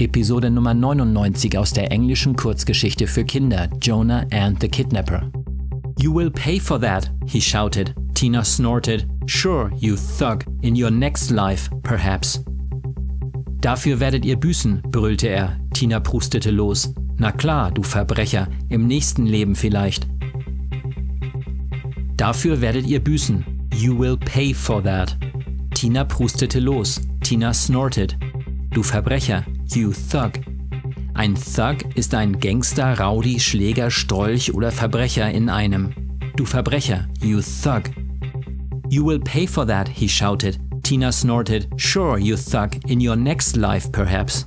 Episode Nummer 99 aus der englischen Kurzgeschichte für Kinder Jonah and the Kidnapper. You will pay for that, he shouted. Tina snorted. Sure, you thug. In your next life, perhaps. Dafür werdet ihr büßen, brüllte er. Tina prustete los. Na klar, du Verbrecher, im nächsten Leben vielleicht. Dafür werdet ihr büßen. You will pay for that. Tina prustete los. Tina snorted. Du Verbrecher, you thug. Ein Thug ist ein Gangster, Rowdy, Schläger, Strolch oder Verbrecher in einem. Du Verbrecher, you thug. You will pay for that, he shouted. Tina snorted. Sure, you thug. In your next life, perhaps.